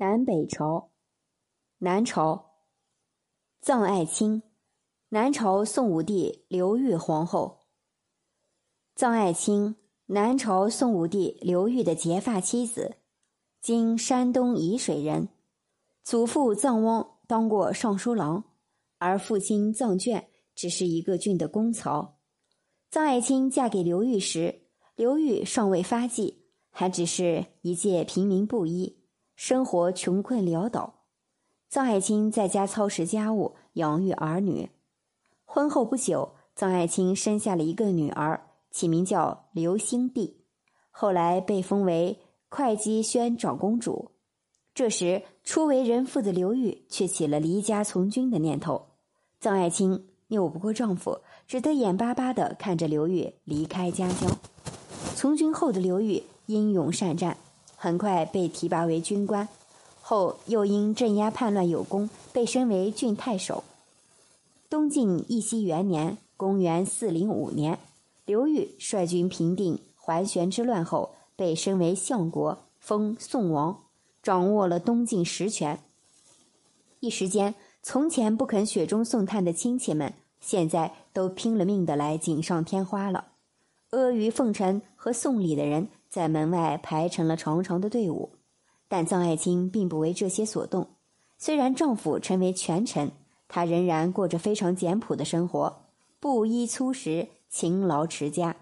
南北朝，南朝，臧爱卿，南朝宋武帝刘裕皇后。臧爱卿，南朝宋武帝刘裕的结发妻子，今山东沂水人。祖父臧汪当过尚书郎，而父亲臧眷只是一个郡的公曹。臧爱卿嫁给刘裕时，刘裕尚未发迹，还只是一介平民布衣。生活穷困潦倒，臧爱卿在家操持家务，养育儿女。婚后不久，臧爱卿生下了一个女儿，起名叫刘兴娣，后来被封为会稽宣长公主。这时，初为人父的刘裕却起了离家从军的念头。臧爱卿拗不过丈夫，只得眼巴巴地看着刘裕离开家乡。从军后的刘裕英勇善战。很快被提拔为军官，后又因镇压叛乱有功，被升为郡太守。东晋义熙元年（公元405年），刘裕率军平定桓玄之乱后，被升为相国，封宋王，掌握了东晋实权。一时间，从前不肯雪中送炭的亲戚们，现在都拼了命的来锦上添花了。阿谀奉承和送礼的人。在门外排成了长长的队伍，但臧爱卿并不为这些所动。虽然丈夫成为权臣，她仍然过着非常简朴的生活，布衣粗食，勤劳持家。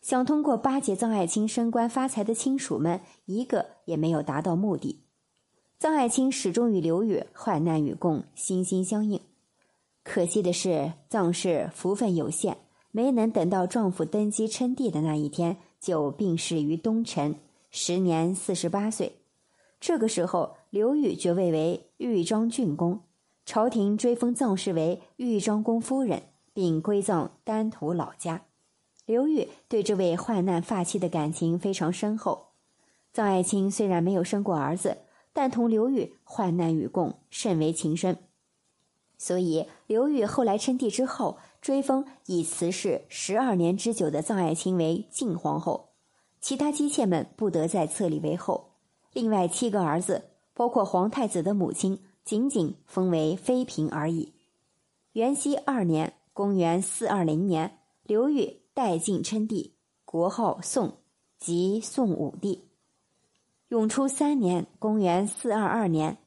想通过巴结臧爱卿升官发财的亲属们，一个也没有达到目的。臧爱卿始终与刘宇患难与共，心心相印。可惜的是，臧氏福分有限，没能等到丈夫登基称帝的那一天。就病逝于东陈，时年四十八岁。这个时候，刘裕爵位为豫章郡公，朝廷追封臧氏为豫章公夫人，并归葬丹徒老家。刘裕对这位患难发妻的感情非常深厚。臧爱卿虽然没有生过儿子，但同刘裕患难与共，甚为情深。所以，刘裕后来称帝之后。追封已辞世十二年之久的臧爱卿为晋皇后，其他姬妾们不得再册立为后。另外七个儿子，包括皇太子的母亲，仅仅封为妃嫔而已。元熙二年（公元四二零年），刘裕代晋称帝，国号宋，即宋武帝。永初三年（公元四二二年），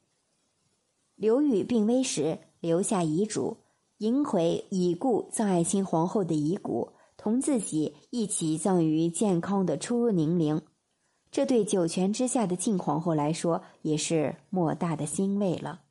刘裕病危时留下遗嘱。迎回已故葬爱新皇后的遗骨，同自己一起葬于健康的初宁陵，这对九泉之下的晋皇后来说，也是莫大的欣慰了。